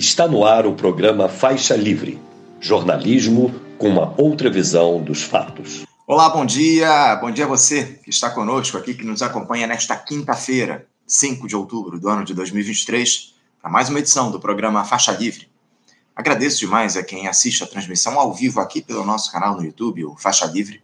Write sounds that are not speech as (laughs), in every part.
Está no ar o programa Faixa Livre jornalismo com uma outra visão dos fatos. Olá, bom dia. Bom dia a você que está conosco aqui, que nos acompanha nesta quinta-feira, 5 de outubro do ano de 2023, para mais uma edição do programa Faixa Livre. Agradeço demais a quem assiste a transmissão ao vivo aqui pelo nosso canal no YouTube, o Faixa Livre.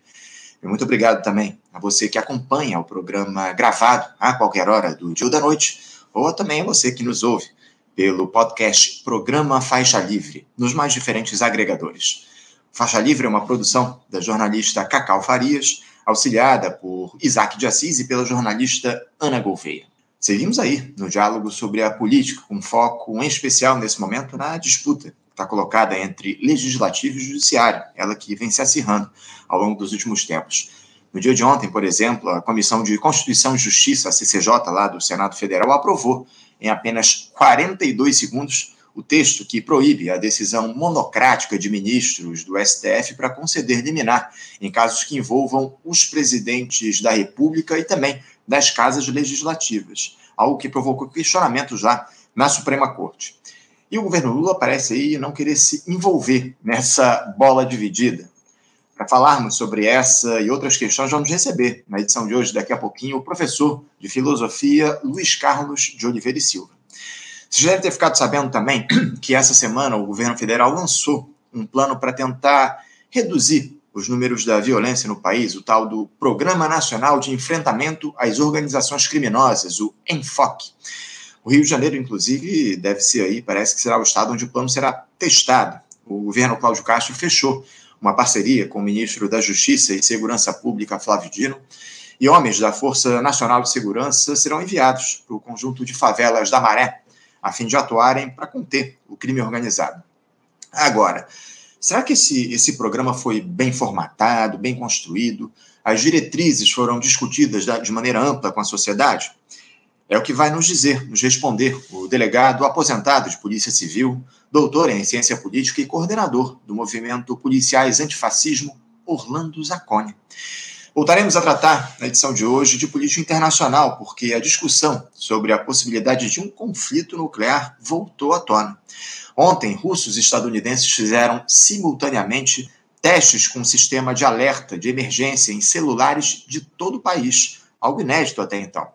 E muito obrigado também a você que acompanha o programa gravado a qualquer hora do dia ou da noite, ou também a você que nos ouve pelo podcast Programa Faixa Livre, nos mais diferentes agregadores. Faixa Livre é uma produção da jornalista Cacau Farias, auxiliada por Isaac de Assis e pela jornalista Ana Gouveia. Seguimos aí no diálogo sobre a política, com foco em especial nesse momento na disputa que está colocada entre legislativo e judiciário, ela que vem se acirrando ao longo dos últimos tempos. No dia de ontem, por exemplo, a Comissão de Constituição e Justiça, a CCJ, lá do Senado Federal, aprovou em apenas 42 segundos o texto que proíbe a decisão monocrática de ministros do STF para conceder liminar em casos que envolvam os presidentes da República e também das casas legislativas, algo que provocou questionamentos lá na Suprema Corte. E o governo Lula parece aí não querer se envolver nessa bola dividida. Para falarmos sobre essa e outras questões, vamos receber, na edição de hoje, daqui a pouquinho, o professor de filosofia Luiz Carlos de Oliveira e Silva. Vocês devem ter ficado sabendo também (clears throat) que essa semana o governo federal lançou um plano para tentar reduzir os números da violência no país, o tal do Programa Nacional de Enfrentamento às Organizações Criminosas, o ENFOC. O Rio de Janeiro, inclusive, deve ser aí, parece que será o estado onde o plano será testado. O governo Cláudio Castro fechou uma parceria com o ministro da Justiça e Segurança Pública, Flávio Dino, e homens da Força Nacional de Segurança serão enviados para o conjunto de favelas da Maré, a fim de atuarem para conter o crime organizado. Agora, será que esse, esse programa foi bem formatado, bem construído? As diretrizes foram discutidas de maneira ampla com a sociedade? É o que vai nos dizer, nos responder o delegado aposentado de Polícia Civil, doutor em Ciência Política e coordenador do movimento Policiais Antifascismo, Orlando Zacconi. Voltaremos a tratar, na edição de hoje, de política internacional, porque a discussão sobre a possibilidade de um conflito nuclear voltou à tona. Ontem, russos e estadunidenses fizeram simultaneamente testes com um sistema de alerta de emergência em celulares de todo o país, algo inédito até então.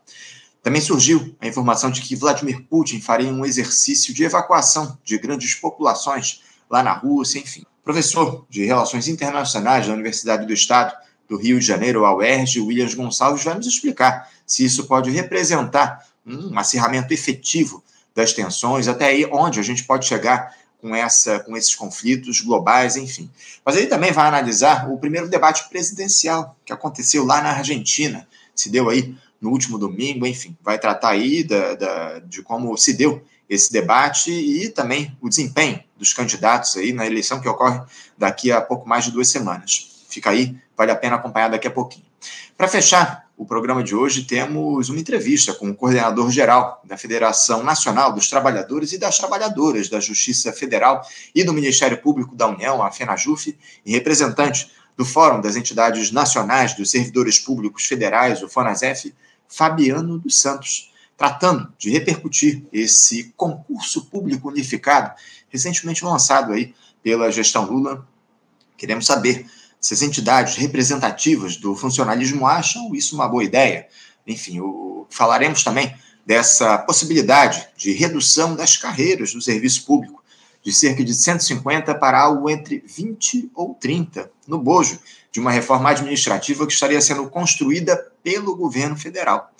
Também surgiu a informação de que Vladimir Putin faria um exercício de evacuação de grandes populações lá na Rússia, enfim. Professor de Relações Internacionais da Universidade do Estado do Rio de Janeiro, a UERJ, Williams Gonçalves, vai nos explicar se isso pode representar um acirramento efetivo das tensões, até aí onde a gente pode chegar com, essa, com esses conflitos globais, enfim. Mas ele também vai analisar o primeiro debate presidencial que aconteceu lá na Argentina, se deu aí no último domingo, enfim, vai tratar aí da, da, de como se deu esse debate e também o desempenho dos candidatos aí na eleição que ocorre daqui a pouco mais de duas semanas. Fica aí, vale a pena acompanhar daqui a pouquinho. Para fechar o programa de hoje, temos uma entrevista com o coordenador geral da Federação Nacional dos Trabalhadores e das Trabalhadoras da Justiça Federal e do Ministério Público da União, a FENAJUF, e representante do Fórum das Entidades Nacionais dos Servidores Públicos Federais, o FONASEF, Fabiano dos Santos, tratando de repercutir esse concurso público unificado recentemente lançado aí pela gestão Lula. Queremos saber se as entidades representativas do funcionalismo acham isso uma boa ideia. Enfim, o, falaremos também dessa possibilidade de redução das carreiras do serviço público, de cerca de 150 para algo entre 20 ou 30, no bojo de uma reforma administrativa que estaria sendo construída pelo governo federal.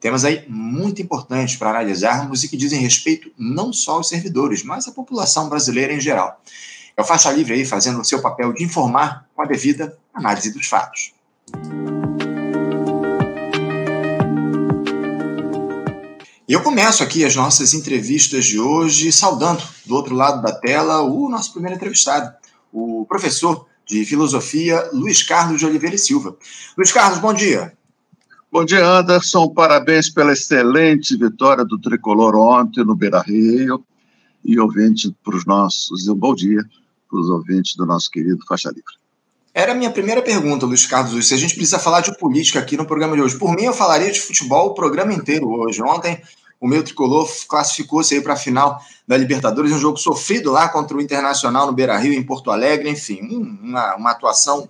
Temas aí muito importantes para analisarmos e que dizem respeito não só aos servidores, mas à população brasileira em geral. É o Faixa Livre aí fazendo o seu papel de informar com a devida análise dos fatos. E eu começo aqui as nossas entrevistas de hoje saudando do outro lado da tela o nosso primeiro entrevistado, o professor de Filosofia, Luiz Carlos de Oliveira e Silva. Luiz Carlos, bom dia. Bom dia, Anderson. Parabéns pela excelente vitória do Tricolor ontem no Beira Rio. E ouvinte para os nossos, um bom dia para os ouvintes do nosso querido Faixa Livre. Era a minha primeira pergunta, Luiz Carlos. Se a gente precisa falar de política aqui no programa de hoje. Por mim, eu falaria de futebol o programa inteiro hoje. Ontem, o meu tricolor classificou-se aí para a final da Libertadores, um jogo sofrido lá contra o Internacional no Beira Rio, em Porto Alegre, enfim, uma, uma atuação,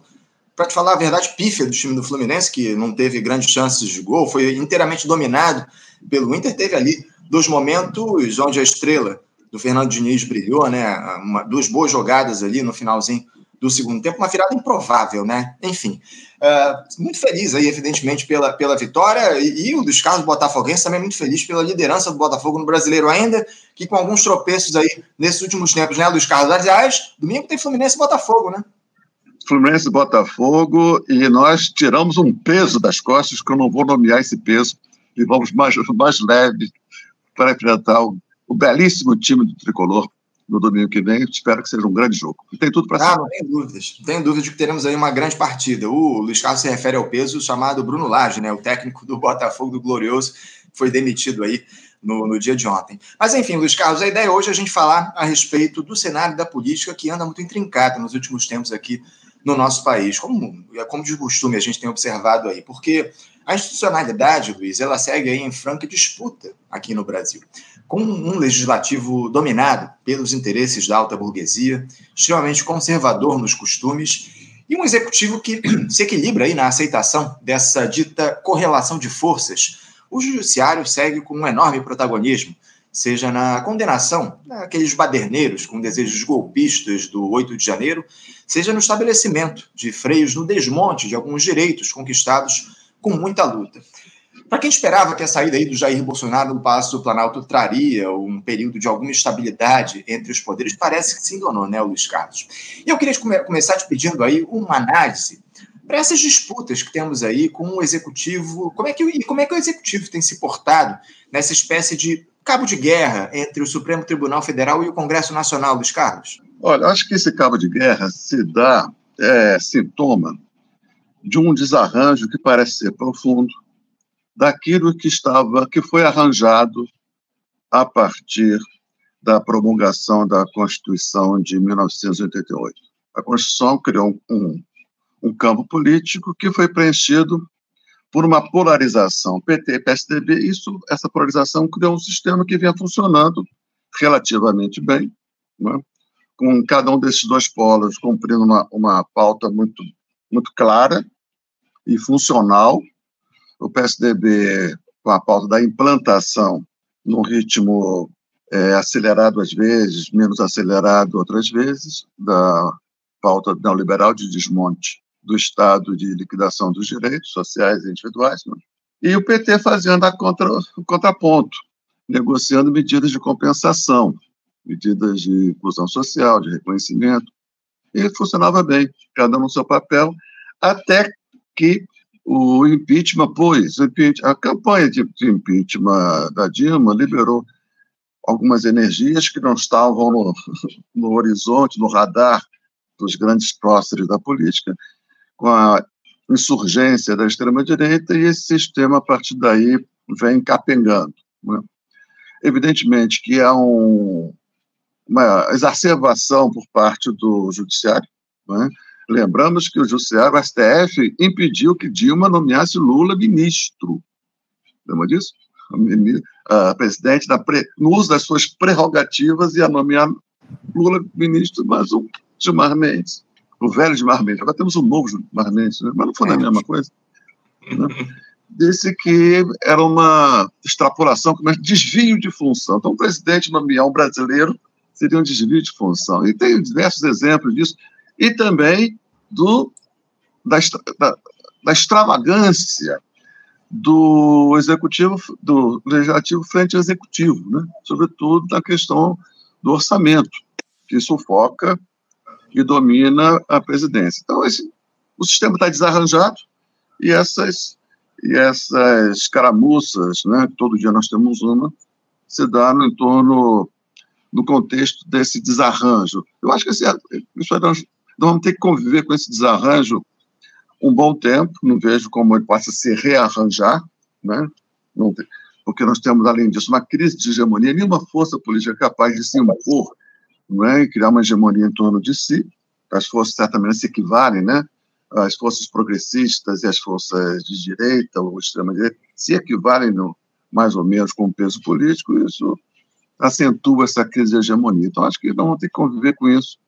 para te falar a verdade, pífia do time do Fluminense, que não teve grandes chances de gol, foi inteiramente dominado pelo Inter, teve ali dois momentos onde a estrela do Fernando Diniz brilhou, né? Uma, duas boas jogadas ali no finalzinho do segundo tempo, uma virada improvável, né? Enfim, uh, muito feliz aí, evidentemente, pela, pela vitória, e, e o dos Carlos Botafoguense também muito feliz pela liderança do Botafogo no Brasileiro ainda, que com alguns tropeços aí nesses últimos tempos, né, Luiz Carlos? Aliás, domingo tem Fluminense e Botafogo, né? Fluminense e Botafogo, e nós tiramos um peso das costas, que eu não vou nomear esse peso, e vamos mais, (laughs) mais leve para enfrentar o, o belíssimo time do Tricolor, no domingo que vem. Espero que seja um grande jogo. E tem tudo para ah, ser. Não tem dúvidas. Não tenho dúvida de que teremos aí uma grande partida. O Luiz Carlos se refere ao peso chamado Bruno Lage, né? O técnico do Botafogo do Glorioso, foi demitido aí no, no dia de ontem. Mas enfim, Luiz Carlos, a ideia hoje é a gente falar a respeito do cenário da política que anda muito intrincado nos últimos tempos aqui no nosso país, como, como de costume a gente tem observado aí, porque a institucionalidade, Luiz, ela segue em franca disputa aqui no Brasil com um legislativo dominado pelos interesses da alta burguesia, extremamente conservador nos costumes, e um executivo que (clears throat) se equilibra aí na aceitação dessa dita correlação de forças. O judiciário segue com um enorme protagonismo, seja na condenação daqueles baderneiros com desejos golpistas do 8 de janeiro, seja no estabelecimento de freios no desmonte de alguns direitos conquistados com muita luta. Para quem esperava que a saída aí do Jair Bolsonaro no Palácio do Planalto traria um período de alguma estabilidade entre os poderes, parece que se enganou, né, Luiz Carlos? E eu queria come começar te pedindo aí uma análise para essas disputas que temos aí com o executivo, como é que e como é que o executivo tem se portado nessa espécie de cabo de guerra entre o Supremo Tribunal Federal e o Congresso Nacional, Luiz Carlos? Olha, acho que esse cabo de guerra se dá é, sintoma de um desarranjo que parece ser profundo, daquilo que estava, que foi arranjado a partir da promulgação da Constituição de 1988. A Constituição criou um, um campo político que foi preenchido por uma polarização PT-PSDB. Isso, essa polarização criou um sistema que vinha funcionando relativamente bem, né? com cada um desses dois polos cumprindo uma, uma pauta muito, muito clara e funcional, o PSDB com a pauta da implantação num ritmo é, acelerado às vezes, menos acelerado outras vezes, da pauta neoliberal de desmonte do Estado de liquidação dos direitos sociais e individuais, né? e o PT fazendo a contra, o contraponto, negociando medidas de compensação, medidas de inclusão social, de reconhecimento, e funcionava bem, cada um no seu papel, até que o impeachment, pois, a campanha de, impeachment da Dilma liberou algumas energias que não estavam no, no horizonte, no radar dos grandes próceres da política, com a insurgência da extrema-direita, e esse sistema, a partir daí, vem capengando. Né? Evidentemente que há um, uma exacerbação por parte do judiciário, né? Lembramos que o Judiciário, o STF, impediu que Dilma nomeasse Lula ministro. Lembra disso? A presidente, da pre... no uso das suas prerrogativas, ia nomear Lula ministro, mas o Gilmar Mendes, o velho Gilmar Mendes, agora temos um novo Gilmar Mendes, né? mas não foi a mesma coisa. Né? (laughs) Disse que era uma extrapolação, como desvio de função. Então, o presidente nomear um brasileiro seria um desvio de função. E tem diversos exemplos disso e também do, da, da, da extravagância do executivo, do legislativo frente ao executivo, né? sobretudo na questão do orçamento, que sufoca e domina a presidência. Então, esse, o sistema está desarranjado e essas, e essas caramuças, né, todo dia nós temos uma, se dá no entorno, no contexto desse desarranjo. Eu acho que esse, nós vamos ter que conviver com esse desarranjo um bom tempo, não vejo como ele possa se rearranjar, né? Tem, porque nós temos, além disso, uma crise de hegemonia, nenhuma força política capaz de se impor não é? e criar uma hegemonia em torno de si. As forças certamente se equivalem, né? as forças progressistas e as forças de direita ou extrema-direita se equivalem no, mais ou menos com peso político, isso acentua essa crise de hegemonia. Então, acho que nós vamos ter que conviver com isso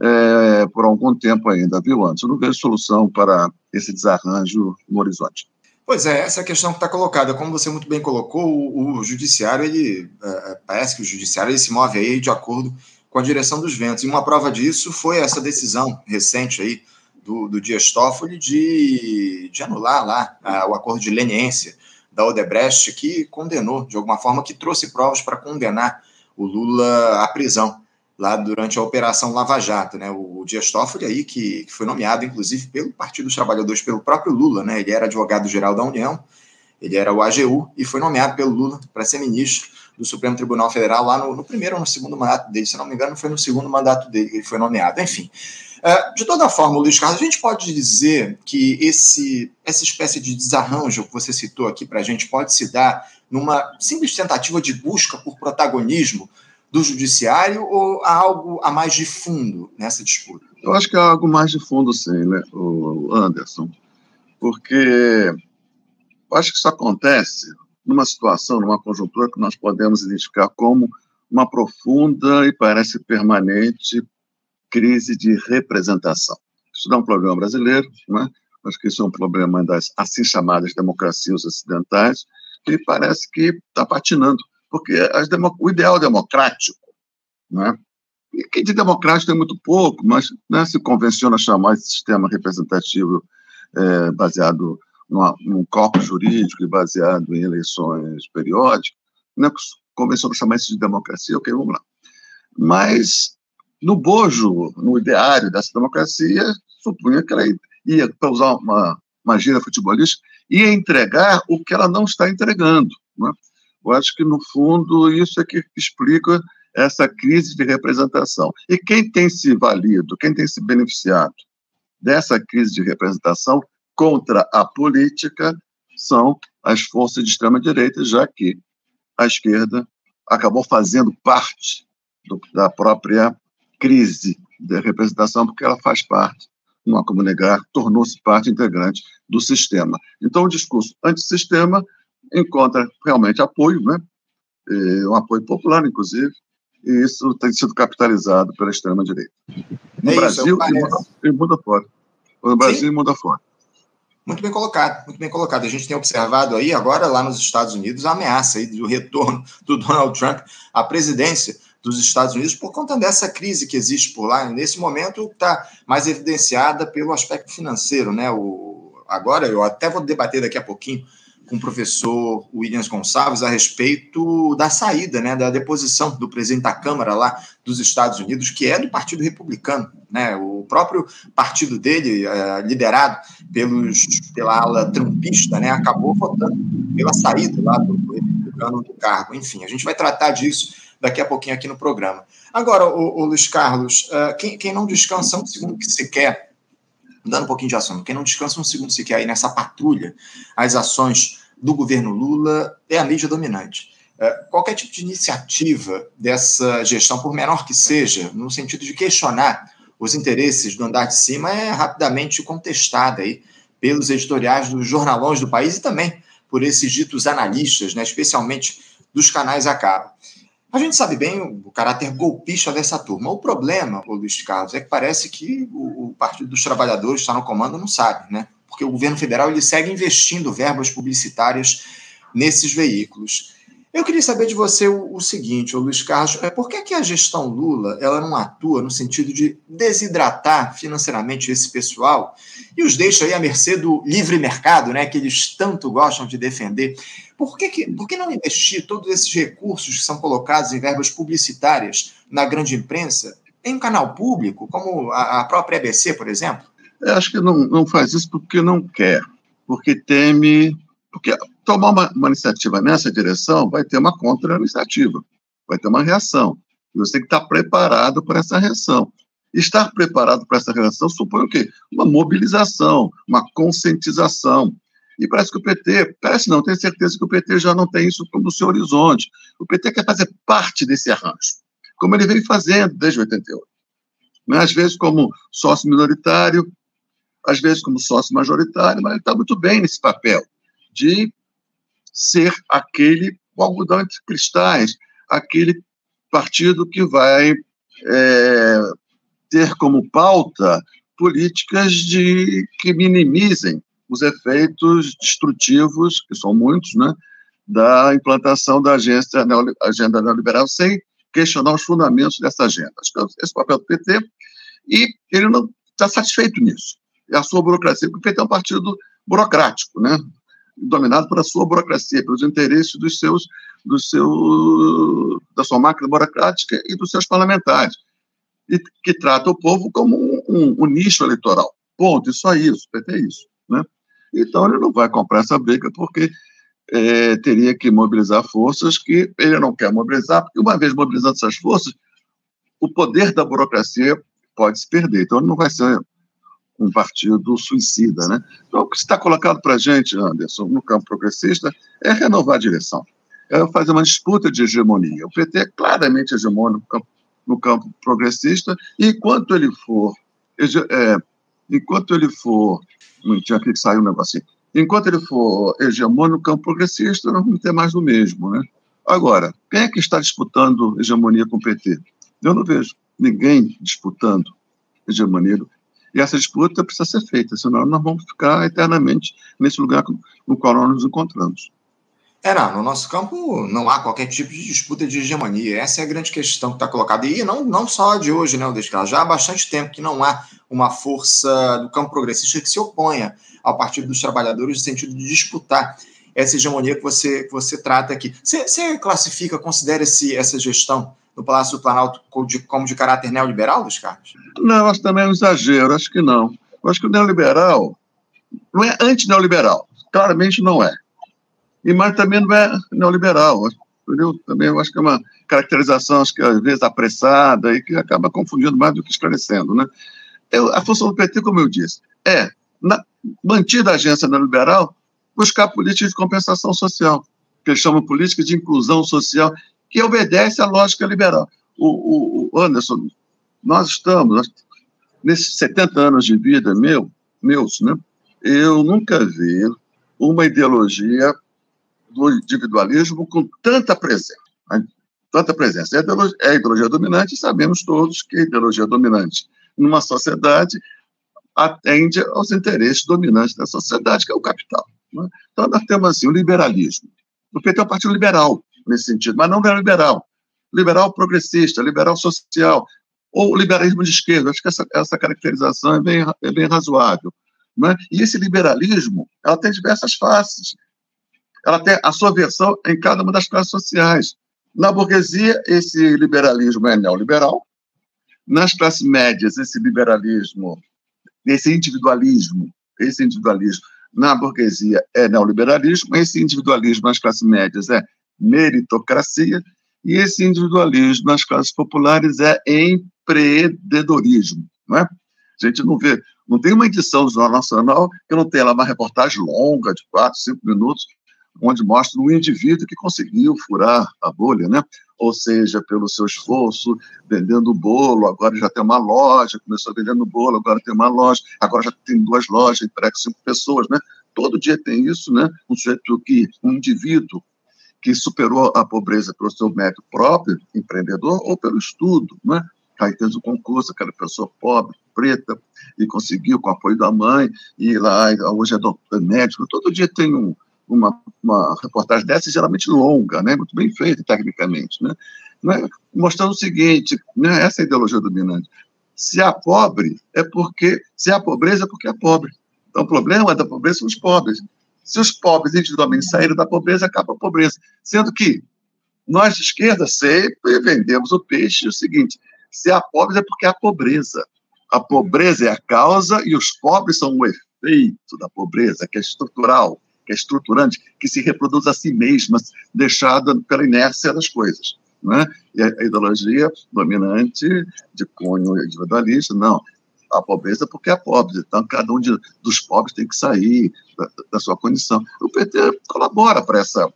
é, por algum tempo ainda, viu, Anderson? Não vejo solução para esse desarranjo no horizonte. Pois é, essa é questão que está colocada. Como você muito bem colocou, o, o judiciário, ele é, é, parece que o judiciário ele se move aí de acordo com a direção dos ventos. E uma prova disso foi essa decisão recente aí do, do Dias Toffoli de, de anular lá a, o acordo de leniência da Odebrecht, que condenou, de alguma forma, que trouxe provas para condenar o Lula à prisão lá durante a Operação Lava Jato, né? O Dias Toffoli aí, que, que, foi nomeado, inclusive, pelo Partido dos Trabalhadores, pelo próprio Lula, né? Ele era advogado-geral da União, ele era o AGU e foi nomeado pelo Lula para ser ministro do Supremo Tribunal Federal lá no, no, primeiro ou no segundo mandato dele, se não me engano, foi no segundo mandato dele que ele foi nomeado. Enfim, uh, de toda forma, Luiz Carlos, a gente pode dizer que esse, essa espécie de desarranjo que você citou aqui para a gente pode se dar numa simples tentativa de busca por protagonismo do judiciário ou há algo a mais de fundo nessa disputa? Eu acho que há algo mais de fundo, sim, né, o Anderson, porque eu acho que isso acontece numa situação, numa conjuntura que nós podemos identificar como uma profunda e parece permanente crise de representação. Isso não é um problema brasileiro, né? acho que isso é um problema das assim chamadas democracias ocidentais, que parece que está patinando porque o ideal democrático, né? E que de democrático tem muito pouco, mas né, se convenciona chamar esse sistema representativo é, baseado num corpo jurídico e baseado em eleições periódicas, né, convenciona chamar isso de democracia, ok, vamos lá. Mas no bojo, no ideário dessa democracia, supunha que ela ia, para usar uma, uma gira futebolística, ia entregar o que ela não está entregando. Né? Eu acho que, no fundo, isso é que explica essa crise de representação. E quem tem se valido, quem tem se beneficiado dessa crise de representação contra a política são as forças de extrema-direita, já que a esquerda acabou fazendo parte do, da própria crise de representação, porque ela faz parte, não há como negar, tornou-se parte integrante do sistema. Então, o discurso antissistema encontra realmente apoio, né? E um apoio popular, inclusive, e isso tem sido capitalizado pela extrema-direita. No é Brasil isso, e mundo fora. No Brasil Sim. e mundo afora. Muito bem colocado, muito bem colocado. A gente tem observado aí agora lá nos Estados Unidos a ameaça aí do retorno do Donald Trump à presidência dos Estados Unidos por conta dessa crise que existe por lá. Nesse momento está mais evidenciada pelo aspecto financeiro, né? O, agora eu até vou debater daqui a pouquinho com o professor Williams Gonçalves a respeito da saída, né, da deposição do presidente da Câmara lá dos Estados Unidos, que é do Partido Republicano, né, o próprio partido dele, é, liderado pelos, pela ala trumpista, né, acabou votando pela saída lá do, do Republicano do cargo. Enfim, a gente vai tratar disso daqui a pouquinho aqui no programa. Agora, o, o Luiz Carlos, uh, quem, quem não descansa um segundo que se quer Mudando um pouquinho de assunto, quem não descansa um segundo sequer aí nessa patrulha, as ações do governo Lula é a mídia dominante. É, qualquer tipo de iniciativa dessa gestão, por menor que seja, no sentido de questionar os interesses do andar de cima, é rapidamente contestada aí pelos editoriais dos jornalões do país e também por esses ditos analistas, né, especialmente dos canais a cabo. A gente sabe bem o, caráter golpista dessa turma. O problema, o Luiz Carlos, é que parece que o, Partido dos Trabalhadores está no comando não sabe, né? Porque o governo federal ele segue investindo verbas publicitárias nesses veículos. Eu queria saber de você o, o seguinte, o Luiz Carlos, é por que, que a gestão Lula ela não atua no sentido de desidratar financeiramente esse pessoal e os deixa aí à mercê do livre mercado, né, que eles tanto gostam de defender? Por que, que, por que não investir todos esses recursos que são colocados em verbas publicitárias na grande imprensa em um canal público, como a, a própria ABC, por exemplo? Eu acho que não, não faz isso porque não quer, porque teme porque tomar uma, uma iniciativa nessa direção vai ter uma contra-iniciativa, vai ter uma reação. E você tem que estar preparado para essa reação. Estar preparado para essa reação supõe o quê? Uma mobilização, uma conscientização. E parece que o PT, parece não, tenho certeza que o PT já não tem isso no seu horizonte. O PT quer fazer parte desse arranjo, como ele vem fazendo desde 88. Né? Às vezes como sócio minoritário, às vezes como sócio majoritário, mas ele está muito bem nesse papel de ser aquele algodão entre cristais, aquele partido que vai é, ter como pauta políticas de que minimizem os efeitos destrutivos, que são muitos, né, da implantação da agenda, agenda neoliberal sem questionar os fundamentos dessa agenda. Acho que esse é o papel do PT, e ele não está satisfeito nisso. É a sua burocracia, porque o PT é um partido burocrático, né? Dominado pela sua burocracia, pelos interesses dos seus, do seu, da sua máquina burocrática e dos seus parlamentares, e que trata o povo como um, um, um nicho eleitoral. Ponto, e só isso, PT é isso. Né? Então ele não vai comprar essa briga porque é, teria que mobilizar forças que ele não quer mobilizar, porque uma vez mobilizando essas forças, o poder da burocracia pode se perder. Então ele não vai ser um partido suicida, né? Então, o que está colocado para a gente, Anderson, no campo progressista, é renovar a direção, é fazer uma disputa de hegemonia. O PT é claramente hegemônico no campo, no campo progressista, e enquanto ele for, é, enquanto ele for, tinha aqui que saiu um negocinho, enquanto ele for hegemônico no campo progressista, nós vamos ter mais do mesmo, né? Agora, quem é que está disputando hegemonia com o PT? Eu não vejo ninguém disputando hegemonia e essa disputa precisa ser feita, senão nós vamos ficar eternamente nesse lugar no qual nós nos encontramos. É, não, no nosso campo não há qualquer tipo de disputa de hegemonia. Essa é a grande questão que está colocada. E não, não só de hoje, né, Odescar? Já há bastante tempo que não há uma força do campo progressista que se oponha ao Partido dos Trabalhadores no sentido de disputar essa hegemonia que você, que você trata aqui. Você, classifica, considera esse, essa gestão no Palácio do Planalto como de, caráter neoliberal, Luiz Carlos? Não, acho também é um exagero, acho que não. Eu acho que o neoliberal não é anti-neoliberal, claramente não é. E mas também não é neoliberal, entendeu? Também eu acho que é uma caracterização, acho que às vezes apressada e que acaba confundindo mais do que esclarecendo, né? Eu, a função do PT, como eu disse, é, na, mantida a agência neoliberal, buscar políticas de compensação social, que eles chamam políticas de inclusão social, que obedece à lógica liberal. O, o, o Anderson, nós estamos, nesses 70 anos de vida meu, meus, né, eu nunca vi uma ideologia do individualismo com tanta presença. Tanta presença. É a ideologia, é a ideologia dominante, sabemos todos que a ideologia dominante numa sociedade atende aos interesses dominantes da sociedade, que é o capital. Né? Então, nós temos assim, o liberalismo. O PT é um partido liberal, nesse sentido, mas não neoliberal. Liberal progressista, liberal social, ou liberalismo de esquerda. Acho que essa, essa caracterização é bem, é bem razoável. Né? E esse liberalismo ela tem diversas faces. Ela tem a sua versão em cada uma das classes sociais. Na burguesia, esse liberalismo é neoliberal. Nas classes médias, esse liberalismo, esse individualismo, esse individualismo na burguesia é neoliberalismo, esse individualismo nas classes médias é meritocracia, e esse individualismo nas classes populares é empreendedorismo, não é? A gente não vê, não tem uma edição do Jornal Nacional que não tenha lá uma reportagem longa, de quatro, cinco minutos, onde mostra um indivíduo que conseguiu furar a bolha, né? Ou seja, pelo seu esforço, vendendo bolo, agora já tem uma loja, começou vendendo bolo, agora tem uma loja, agora já tem duas lojas, emprega cinco pessoas, né? Todo dia tem isso, né? Um sujeito que, um indivíduo que superou a pobreza pelo seu mérito próprio, empreendedor, ou pelo estudo, né? Aí fez o concurso, aquela pessoa pobre, preta, e conseguiu com o apoio da mãe, e lá hoje é doutor médico. Todo dia tem um, uma, uma reportagem dessa, geralmente longa, né? muito bem feita tecnicamente, né? né? mostrando o seguinte, né? essa é ideologia dominante. Se há pobre, é porque. Se há pobreza, é porque é pobre. Então, o problema da pobreza são os pobres. Se os pobres individualmente saírem da pobreza, acaba a pobreza. Sendo que nós de esquerda sempre vendemos o peixe o seguinte: se há pobres é porque há pobreza. A pobreza é a causa e os pobres são o efeito da pobreza, que é estrutural, que é estruturante, que se reproduz a si mesma, deixada pela inércia das coisas. Né? E a ideologia dominante de cunho individualista, não a pobreza porque é pobre. Então, cada um de, dos pobres tem que sair da, da sua condição. O PT colabora para essa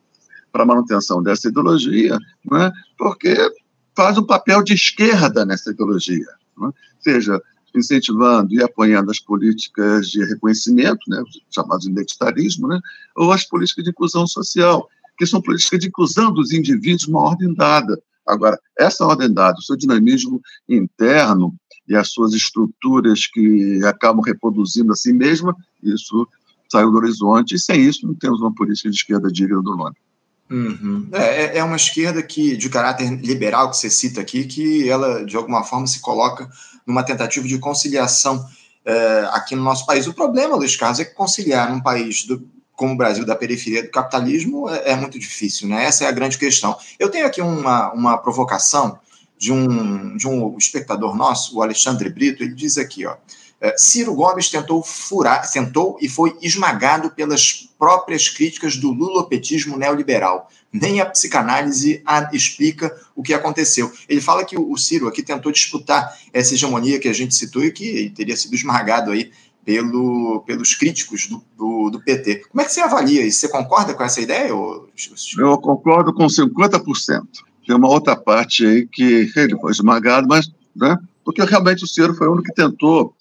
para a manutenção dessa ideologia, né, porque faz um papel de esquerda nessa ideologia. Né? Seja, incentivando e apoiando as políticas de reconhecimento, né, chamados identitarismo, né, ou as políticas de inclusão social, que são políticas de inclusão dos indivíduos uma ordem dada. Agora, essa ordem dada, o seu dinamismo interno e as suas estruturas que acabam reproduzindo a si mesma, isso saiu do horizonte, e sem isso não temos uma política de esquerda digna do nome. Uhum. É, é, é uma esquerda que de caráter liberal que você cita aqui, que ela de alguma forma se coloca numa tentativa de conciliação é, aqui no nosso país. O problema, Luiz Carlos, é que conciliar num país do, como o Brasil da periferia do capitalismo é, é, muito difícil, né? Essa é a grande questão. Eu tenho aqui uma, uma provocação de um, de um espectador nosso, o Alexandre Brito, ele diz aqui, ó. É, Ciro Gomes tentou furar, tentou e foi esmagado pelas próprias críticas do lulopetismo neoliberal. Nem a psicanálise a explica o que aconteceu. Ele fala que o Ciro aqui tentou disputar essa hegemonia que a gente citou e que teria sido esmagado aí pelo, pelos críticos do, do, do, PT. Como é que você avalia isso? Você concorda com essa ideia? Ou... Eu concordo com 50%. Tem uma outra parte aí que ele foi esmagado, mas né, porque realmente o Ciro foi o único que tentou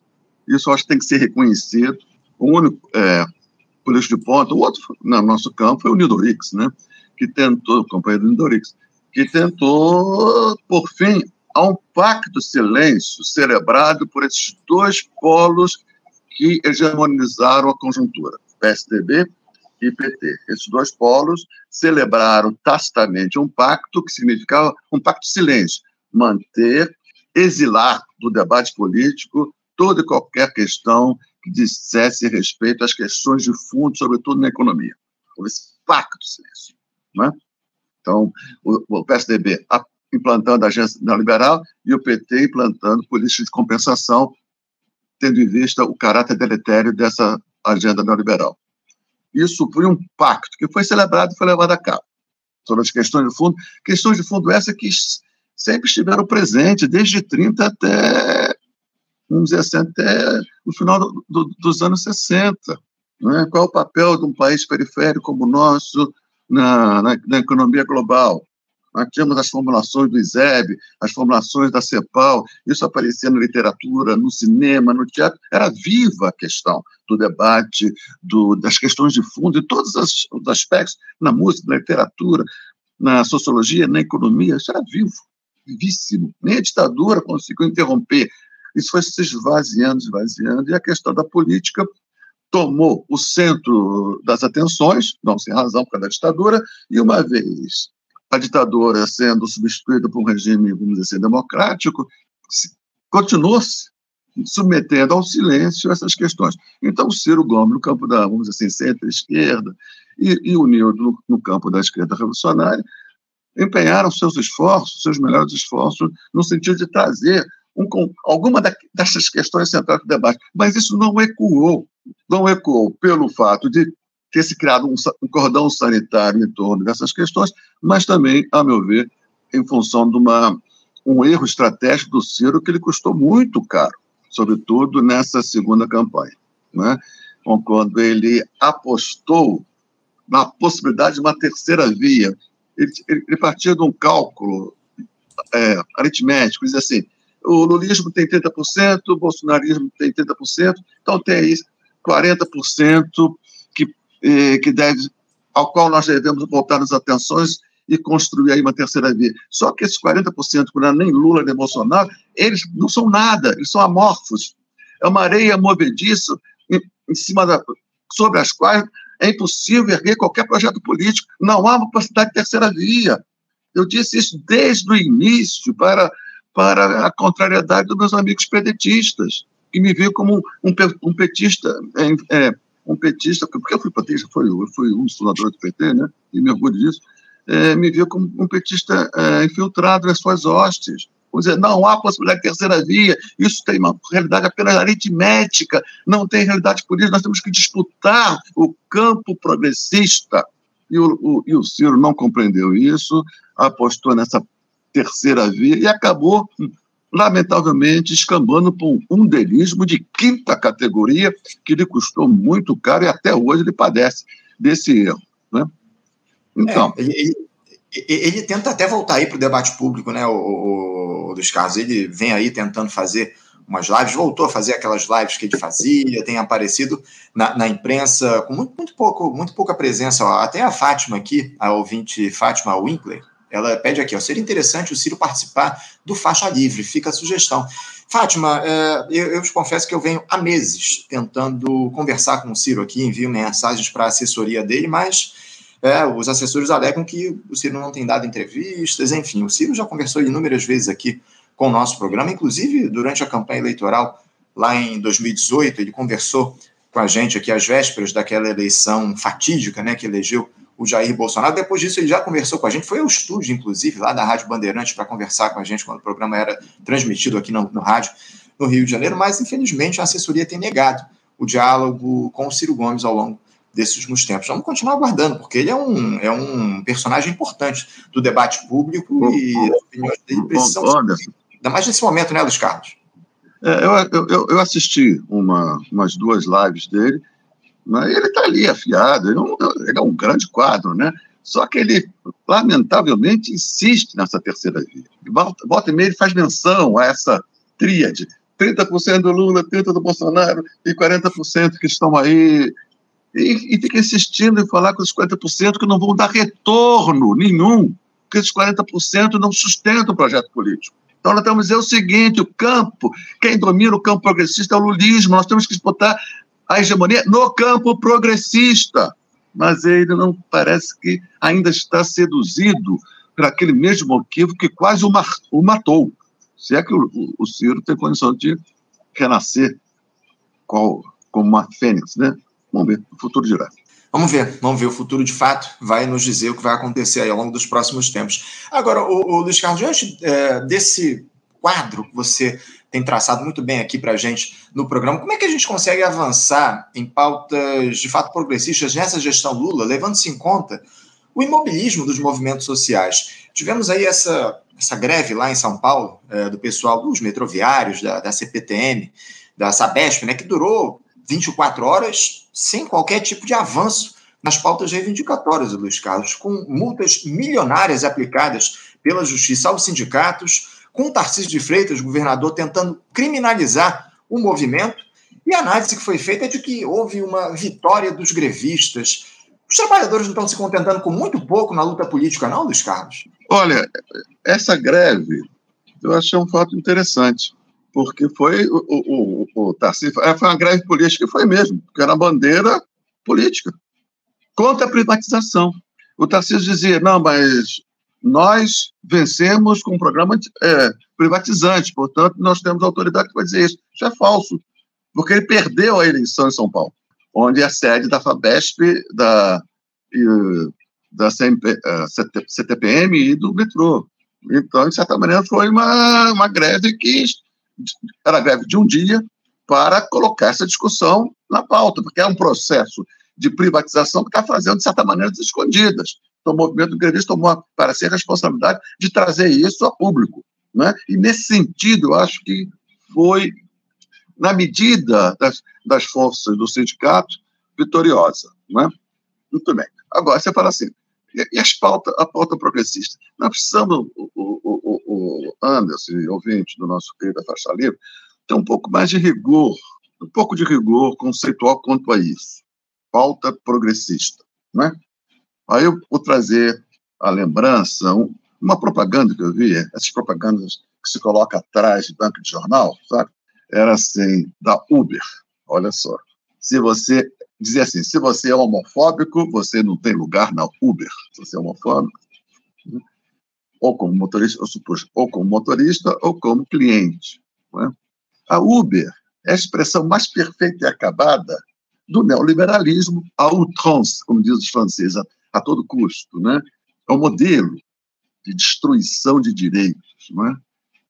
isso acho que tem que ser reconhecido. O único é, político de ponta, o outro no nosso campo foi o Nidorix, né? que tentou, o companheiro do Nidorix, que tentou, por fim, a um pacto silêncio celebrado por esses dois polos que hegemonizaram a conjuntura, PSDB e PT. Esses dois polos celebraram tacitamente um pacto que significava um pacto de silêncio, manter, exilar do debate político toda e qualquer questão que dissesse respeito às questões de fundo, sobretudo na economia. Houve esse pacto de silêncio. Né? Então, o, o PSDB implantando a agência neoliberal e o PT implantando políticas de compensação, tendo em vista o caráter deletério dessa agenda neoliberal. Isso foi um pacto que foi celebrado e foi levado a cabo. Sobre as questões de fundo, questões de fundo essas que sempre estiveram presentes, desde 30 até vamos dizer assim, até o final do, do, dos anos 60. Né? Qual é o papel de um país periférico como o nosso na, na, na economia global? Nós tínhamos as formulações do ISEB, as formulações da CEPAL, isso aparecia na literatura, no cinema, no teatro. Era viva a questão do debate, do, das questões de fundo, e todos os aspectos, na música, na literatura, na sociologia, na economia, isso era vivo, vivíssimo. Nem a ditadura conseguiu interromper isso foi se esvaziando, esvaziando, e a questão da política tomou o centro das atenções, não sem razão por causa da ditadura, e uma vez a ditadura sendo substituída por um regime, vamos dizer assim, democrático, continuou-se submetendo ao silêncio essas questões. Então, Ciro Gomes, no campo da, vamos dizer assim, centro-esquerda, e, e o Nildo no, no campo da esquerda revolucionária, empenharam seus esforços, seus melhores esforços, no sentido de trazer um, alguma da, dessas questões centrais do debate, mas isso não ecoou, não ecoou pelo fato de ter se criado um, um cordão sanitário em torno dessas questões, mas também, a meu ver, em função de uma, um erro estratégico do Ciro que lhe custou muito caro, sobretudo nessa segunda campanha, né? quando ele apostou na possibilidade de uma terceira via. Ele, ele, ele partia de um cálculo é, aritmético, diz assim, o lulismo tem 30%, o bolsonarismo tem 30%, então tem aí 40% que, que deve, ao qual nós devemos voltar as atenções e construir aí uma terceira via. Só que esses 40%, que não é nem Lula nem Bolsonaro, eles não são nada, eles são amorfos. É uma areia movediça em, em cima da, sobre as quais é impossível erguer qualquer projeto político. Não há uma possibilidade de terceira via. Eu disse isso desde o início para para a contrariedade dos meus amigos pedetistas, que me viam como um, um petista, é, é, um petista, porque eu fui petista, fui, eu fui um dos fundadores do PT, né, e me orgulho disso, é, me viu como um petista é, infiltrado nas suas hostes. Vamos dizer, não há possibilidade de terceira via, isso tem uma realidade apenas aritmética, não tem realidade política, nós temos que disputar o campo progressista. E o, o, e o Ciro não compreendeu isso, apostou nessa terceira via e acabou, lamentavelmente, escambando para um undelismo de quinta categoria que lhe custou muito caro e até hoje ele padece desse erro. Né? Então. É, ele, ele, tenta até voltar aí para o debate público, né, o, o, dos casos. Ele vem aí tentando fazer umas lives, voltou a fazer aquelas lives que ele fazia, tem aparecido na, na imprensa com muito, muito, pouco, muito pouca presença. Até a Fátima aqui, a ouvinte Fátima Winkler, ela pede aqui, ó, seria interessante o Ciro participar do Faixa Livre, fica a sugestão. Fátima, é, eu, eu te confesso que eu venho há meses tentando conversar com o Ciro aqui, envio mensagens para a assessoria dele, mas é, os assessores alegam que o Ciro não tem dado entrevistas, enfim, o Ciro já conversou inúmeras vezes aqui com o nosso programa, inclusive durante a campanha eleitoral lá em 2018, ele conversou com a gente aqui às vésperas daquela eleição fatídica, né, que elegeu o Jair Bolsonaro. Depois disso, ele já conversou com a gente, foi ao estúdio, inclusive, lá da Rádio Bandeirantes, para conversar com a gente quando o programa era transmitido aqui no, no rádio no Rio de Janeiro, mas infelizmente a assessoria tem negado o diálogo com o Ciro Gomes ao longo desses últimos tempos. Vamos continuar aguardando, porque ele é um, é um personagem importante do debate público e as opiniões dele precisam ser. Ainda mais nesse momento, né, Luiz Carlos? É, eu, eu, eu, assisti uma, umas duas lives dele, né, ele está ali afiado, ele é, um, ele é, um, grande quadro, né? Só que ele, lamentavelmente, insiste nessa terceira via. Volta e meia ele faz menção a essa tríade. 30% do Lula, 30% do Bolsonaro e 40% que estão aí. E, e fica insistindo em falar com os 50% que não vão dar retorno nenhum, porque esses 40% não sustentam o projeto político. Então, nós temos que dizer o seguinte: o campo, quem domina o campo progressista é o lulismo, nós temos que disputar a hegemonia no campo progressista. Mas ele não parece que ainda está seduzido por aquele mesmo motivo que quase o, o matou. Se é que o, o, o, Ciro tem condição de renascer qual, como uma fênix, né? Vamos ver, o futuro dirá. Vamos ver, vamos ver. O futuro, de fato, vai nos dizer o que vai acontecer ao longo dos próximos tempos. Agora, o, o Luiz Carlos, diante é, desse quadro que você tem traçado muito bem aqui para a gente no programa, como é que a gente consegue avançar em pautas, de fato, progressistas nessa gestão Lula, levando-se em conta o imobilismo dos movimentos sociais? Tivemos aí essa, essa greve lá em São Paulo, é, do pessoal dos metroviários, da, da CPTM, da Sabesp, né, que durou 24 horas sem qualquer tipo de avanço nas pautas reivindicatórias, Luiz Carlos, com multas milionárias aplicadas pela justiça aos sindicatos, com Tarcísio de Freitas, governador, tentando criminalizar o movimento, e a análise que foi feita é de que houve uma vitória dos grevistas. Os trabalhadores não estão se contentando com muito pouco na luta política, não, Luiz Carlos? Olha, essa greve eu achei um fato interessante porque foi o, o, o, o Tarcísio, é, foi uma greve política que foi mesmo, porque era bandeira política, contra a privatização. O Tarcísio dizia, não, mas nós vencemos com um programa é, privatizante, portanto, nós temos autoridade para dizer isso. Isso é falso, porque ele perdeu a eleição em São Paulo, onde é a sede da FABESP, da, da CMP, CTPM e do metrô. Então, de certa maneira, foi uma, uma greve que era greve de um dia para colocar essa discussão na pauta, porque é um processo de privatização que está fazendo, de certa maneira, escondidas. Então, o movimento grevista tomou para si a responsabilidade de trazer isso a público. Né? E, nesse sentido, eu acho que foi, na medida das, das forças do sindicato, vitoriosa. Né? Muito bem. Agora, você fala assim, e as pauta, a pauta progressista? Nós precisamos, o, o, o, o Anderson, ouvinte do nosso querido Faixa Livre, ter um pouco mais de rigor, um pouco de rigor conceitual quanto a isso. Pauta progressista. Né? Aí eu vou trazer a lembrança, um, uma propaganda que eu vi, essas propagandas que se coloca atrás de banco de jornal, sabe? Era assim, da Uber. Olha só. Se você dizia assim: se você é homofóbico, você não tem lugar na Uber. Se você é homofóbico, ou como motorista, ou como motorista, ou como cliente. É? A Uber é a expressão mais perfeita e acabada do neoliberalismo à outrance, como diz os franceses, a, todo custo. Né? É um modelo de destruição de direitos. Não é?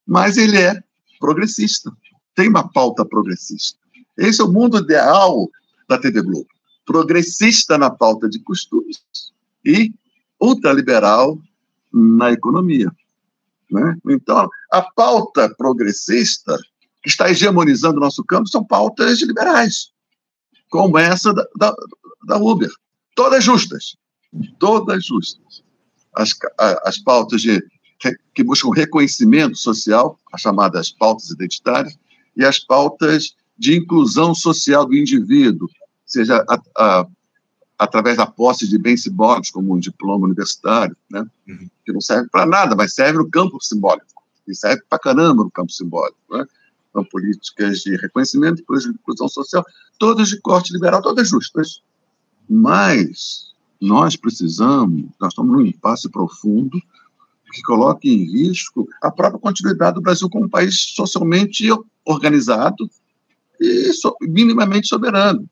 Mas ele é progressista, tem uma pauta progressista. Esse é o mundo ideal da TV Globo. Progressista na pauta de costumes e ultraliberal na economia. Né? Então, a pauta progressista que está hegemonizando o nosso campo são pautas liberais, como essa da, da, da Uber. Todas justas. Todas justas. As, as pautas de, que buscam reconhecimento social, as chamadas pautas identitárias, e as pautas de inclusão social do indivíduo, seja a, a, através da posse de bens simbólicos, como um diploma universitário, né? Uhum. que não serve para nada, mas serve no campo simbólico, e serve para caramba no campo simbólico. Né? São políticas de reconhecimento, políticas de inclusão social, todas de corte liberal, todas justas. Mas nós precisamos, nós estamos num impasse profundo que coloca em risco a própria continuidade do Brasil como um país socialmente organizado e minimamente soberano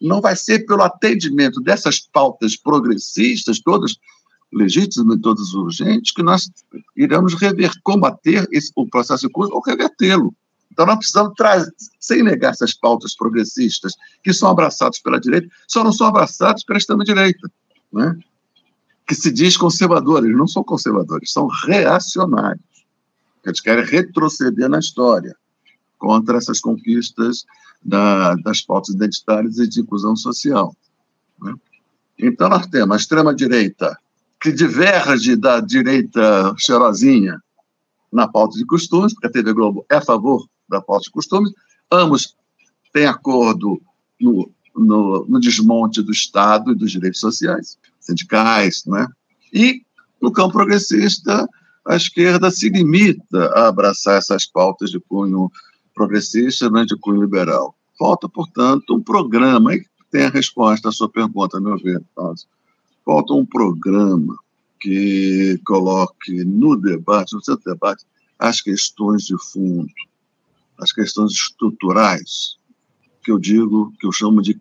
não vai ser pelo atendimento dessas pautas progressistas, todas legítimas e todas urgentes, que nós iremos rever, combater esse, o processo de curso ou revertê-lo. Então, nós precisamos trazer, sem negar essas pautas progressistas, que são abraçadas pela direita, só não são abraçadas pela extrema-direita, né? que se diz conservadores, não são conservadores, são reacionários. Eles querem retroceder na história contra essas conquistas da, das pautas identitárias e de inclusão social. Né? Então, nós temos a extrema-direita, que diverge da direita cheirosinha na pauta de costumes, porque a TV Globo é a favor da pauta de costumes, ambos têm acordo no, no, no desmonte do Estado e dos direitos sociais, sindicais, né? e no campo progressista, a esquerda se limita a abraçar essas pautas de cunho progressista né, de cunho liberal. Falta, portanto, um programa, e tem a resposta à sua pergunta, a meu ver, falta um programa que coloque no debate, no centro do debate, as questões de fundo, as questões estruturais, que eu digo, que eu chamo de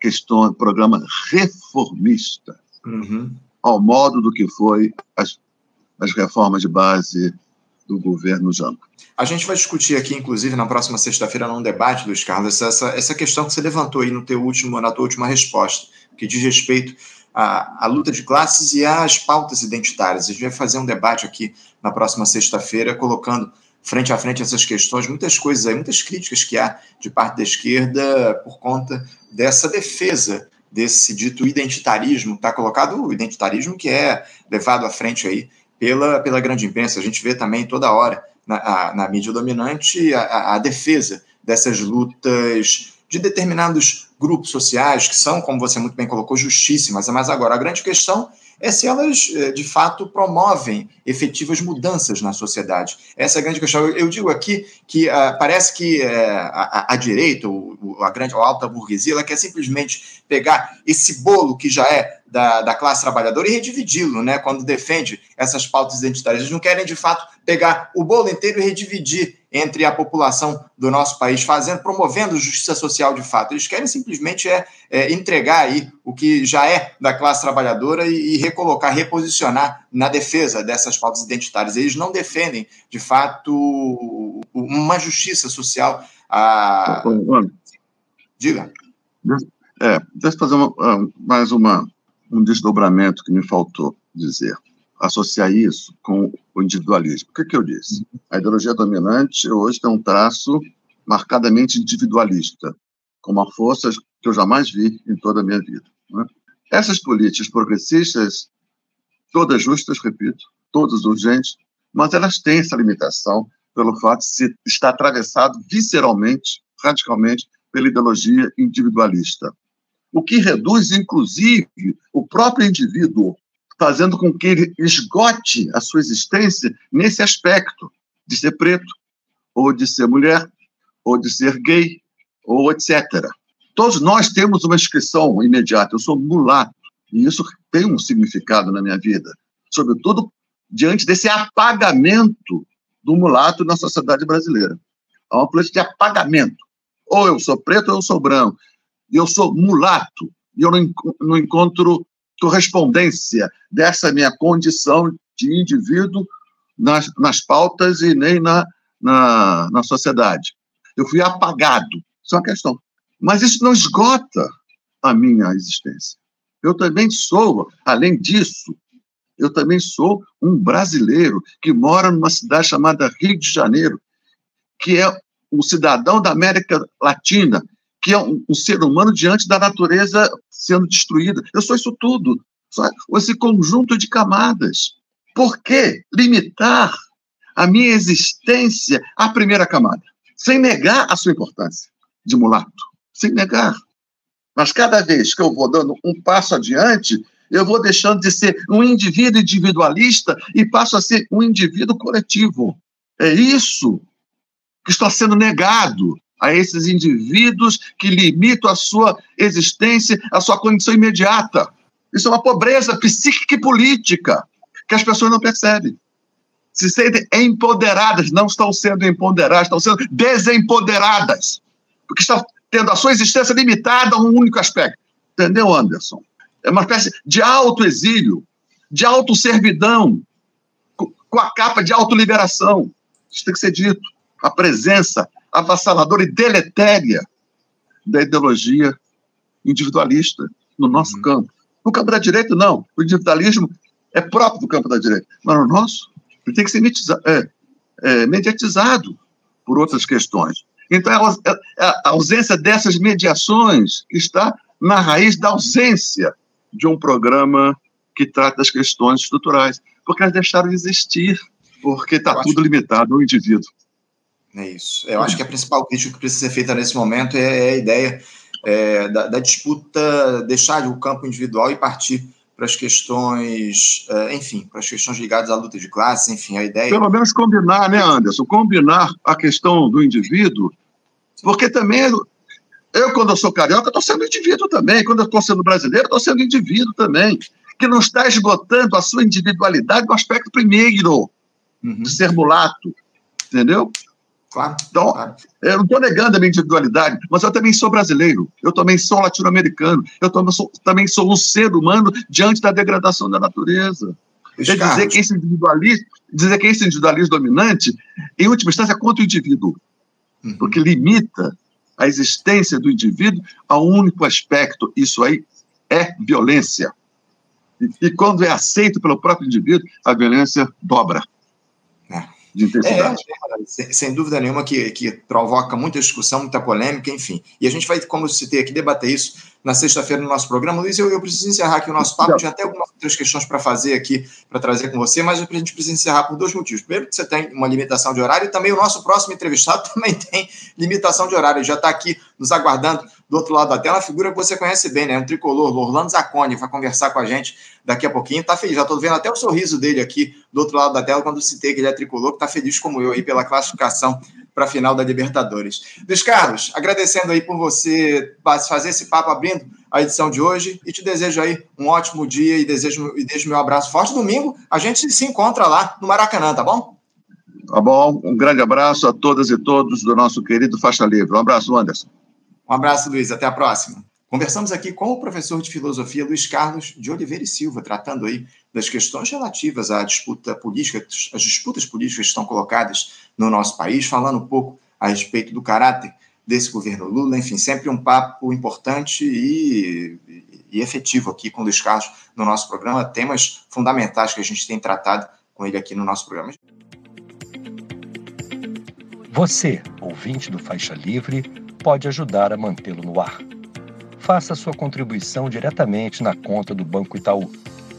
questão, programa reformista, uhum. ao modo do que foi as, as reformas de base do governo Jango. A gente vai discutir aqui, inclusive, na próxima sexta-feira, num debate, Luiz Carlos, essa, essa questão que você levantou aí no teu último, na tua última resposta, que diz respeito à, à luta de classes e às pautas identitárias. A gente vai fazer um debate aqui na próxima sexta-feira, colocando frente a frente essas questões, muitas coisas aí, muitas críticas que há de parte da esquerda por conta dessa defesa desse dito identitarismo, está colocado o identitarismo que é levado à frente aí pela, pela grande imprensa. A gente vê também toda hora na, a, na mídia dominante a, a, defesa dessas lutas de determinados grupos sociais que são, como você muito bem colocou, justíssimas. Mas agora a grande questão é se elas, eh, de fato, promovem efetivas mudanças na sociedade. Essa é a grande questão. Eu, digo aqui que uh, parece que uh, a, a, direita, ou, a grande, ou alta burguesia, ela quer simplesmente pegar esse bolo que já é da, da classe trabalhadora e redividi-lo, né? Quando defende essas pautas identitárias. Eles não querem, de fato, pegar o bolo inteiro e redividir entre a população do nosso país, fazendo, promovendo justiça social de fato. Eles querem simplesmente é, é entregar aí o que já é da classe trabalhadora e, e, recolocar, reposicionar na defesa dessas pautas identitárias. Eles não defendem, de fato, uma justiça social. A... Diga. É, deixa eu fazer uma, ah, mais uma, um desdobramento que me faltou dizer associar isso com o individualismo. O que, que eu disse? A ideologia dominante hoje tem um traço marcadamente individualista, com uma força que eu jamais vi em toda a minha vida. Né? Essas políticas progressistas, todas justas, repito, todas urgentes, mas elas têm essa limitação pelo fato de se estar atravessado visceralmente, radicalmente, pela ideologia individualista. O que reduz, inclusive, o próprio indivíduo fazendo com que ele esgote a sua existência nesse aspecto de ser preto, ou de ser mulher, ou de ser gay, ou etc. Todos nós temos uma inscrição imediata. Eu sou mulato, e isso tem um significado na minha vida, sobretudo diante desse apagamento do mulato na sociedade brasileira. Há uma política de apagamento. Ou eu sou preto ou eu sou branco. Eu sou mulato. E eu não, não encontro correspondência dessa minha condição de indivíduo nas, nas pautas e nem na, na, na sociedade. Eu fui apagado. Isso é uma questão. Mas isso não esgota a minha existência. Eu também sou, além disso, eu também sou um brasileiro que mora numa cidade chamada Rio de Janeiro, que é um cidadão da América Latina, que é um, um, ser humano diante da natureza sendo destruída. Eu sou isso tudo, sou esse conjunto de camadas. Por que limitar a minha existência à primeira camada? sem negar a sua importância de mulato, sem negar. Mas cada vez que eu vou dando um passo adiante, eu vou deixando de ser um indivíduo individualista e passo a ser um indivíduo coletivo. É isso que está sendo negado a esses indivíduos que limitam a sua existência, a sua condição imediata. Isso é uma pobreza psíquica e política que as pessoas não percebem. Se sentem empoderadas, não estão sendo empoderadas, estão sendo desempoderadas, porque estão tendo a sua existência limitada a um único aspecto. Entendeu, Anderson? É uma espécie de autoexílio, de autosservidão, com a capa de autoliberação. Isso tem que ser dito. A presença avassaladora e deletéria da ideologia individualista no nosso uhum. campo. No campo da direita, não. O individualismo é próprio do campo da direita. Mas no nosso, ele tem que ser é, é, mediatizado por outras questões. Então, a ausência dessas mediações está na raiz da ausência de um programa que trata das questões estruturais, porque elas deixaram de existir, porque está tudo limitado ao indivíduo. É isso. Eu acho que a principal crítica que precisa ser feita nesse momento é, a ideia é, da, da, disputa, deixar o campo individual e partir para as questões, é, enfim, para as questões ligadas à luta de classes, enfim, a ideia. Pelo menos combinar, né, Anderson? Combinar a questão do indivíduo, porque também eu, quando eu sou carioca, estou sendo indivíduo também. Quando eu estou sendo brasileiro, estou sendo indivíduo também. Que não está esgotando a sua individualidade no aspecto primeiro, uhum. de ser mulato. Entendeu? Claro. Então, claro. eu não estou negando a minha individualidade, mas eu também sou brasileiro, eu também sou latino-americano, eu também sou, também sou um ser humano diante da degradação da natureza. É dizer que esse individualismo, dizer que esse individualismo dominante, em última instância, é contra o indivíduo, uhum. porque limita a existência do indivíduo a um único aspecto. Isso aí é violência. E, e quando é aceito pelo próprio indivíduo, a violência dobra. De intensidade. É, sem, sem, dúvida nenhuma que, que provoca muita discussão, muita polêmica, enfim. E a gente vai, como eu citei aqui, debater isso na sexta-feira no nosso programa. Luiz, eu, eu preciso encerrar aqui o nosso papo. Tinha até algumas outras questões para fazer aqui, para trazer com você, mas a gente precisa encerrar por dois motivos. Primeiro, que você tem uma limitação de horário, e também o nosso próximo entrevistado (laughs) também tem limitação de horário. Ele já está aqui nos aguardando do outro lado da tela, a figura que você conhece bem, né? Um tricolor, Orlando Zacconi, vai conversar com a gente daqui a pouquinho. Tá feliz, já estou vendo até o sorriso dele aqui do outro lado da tela quando citei que ele é tricolor, que está feliz como eu aí pela classificação para a final da Libertadores. Luiz Carlos, agradecendo aí por você fazer esse papo abrindo a edição de hoje e te desejo aí um ótimo dia e desejo e deixo meu abraço forte. Domingo a gente se encontra lá no Maracanã, tá bom? Tá bom. Um grande abraço a todas e todos do nosso querido Faixa Livre. Um abraço, Anderson. Um abraço, Luiz. Até a próxima. Conversamos aqui com o professor de filosofia Luiz Carlos de Oliveira e Silva, tratando aí das questões relativas à disputa política, as disputas políticas que estão colocadas no nosso país, falando um pouco a respeito do caráter desse governo Lula, enfim, sempre um papo importante e, e efetivo aqui com o Luiz Carlos no nosso programa, temas fundamentais que a gente tem tratado com ele aqui no nosso programa. Você, ouvinte do Faixa Livre, pode ajudar a mantê-lo no ar. Faça sua contribuição diretamente na conta do Banco Itaú,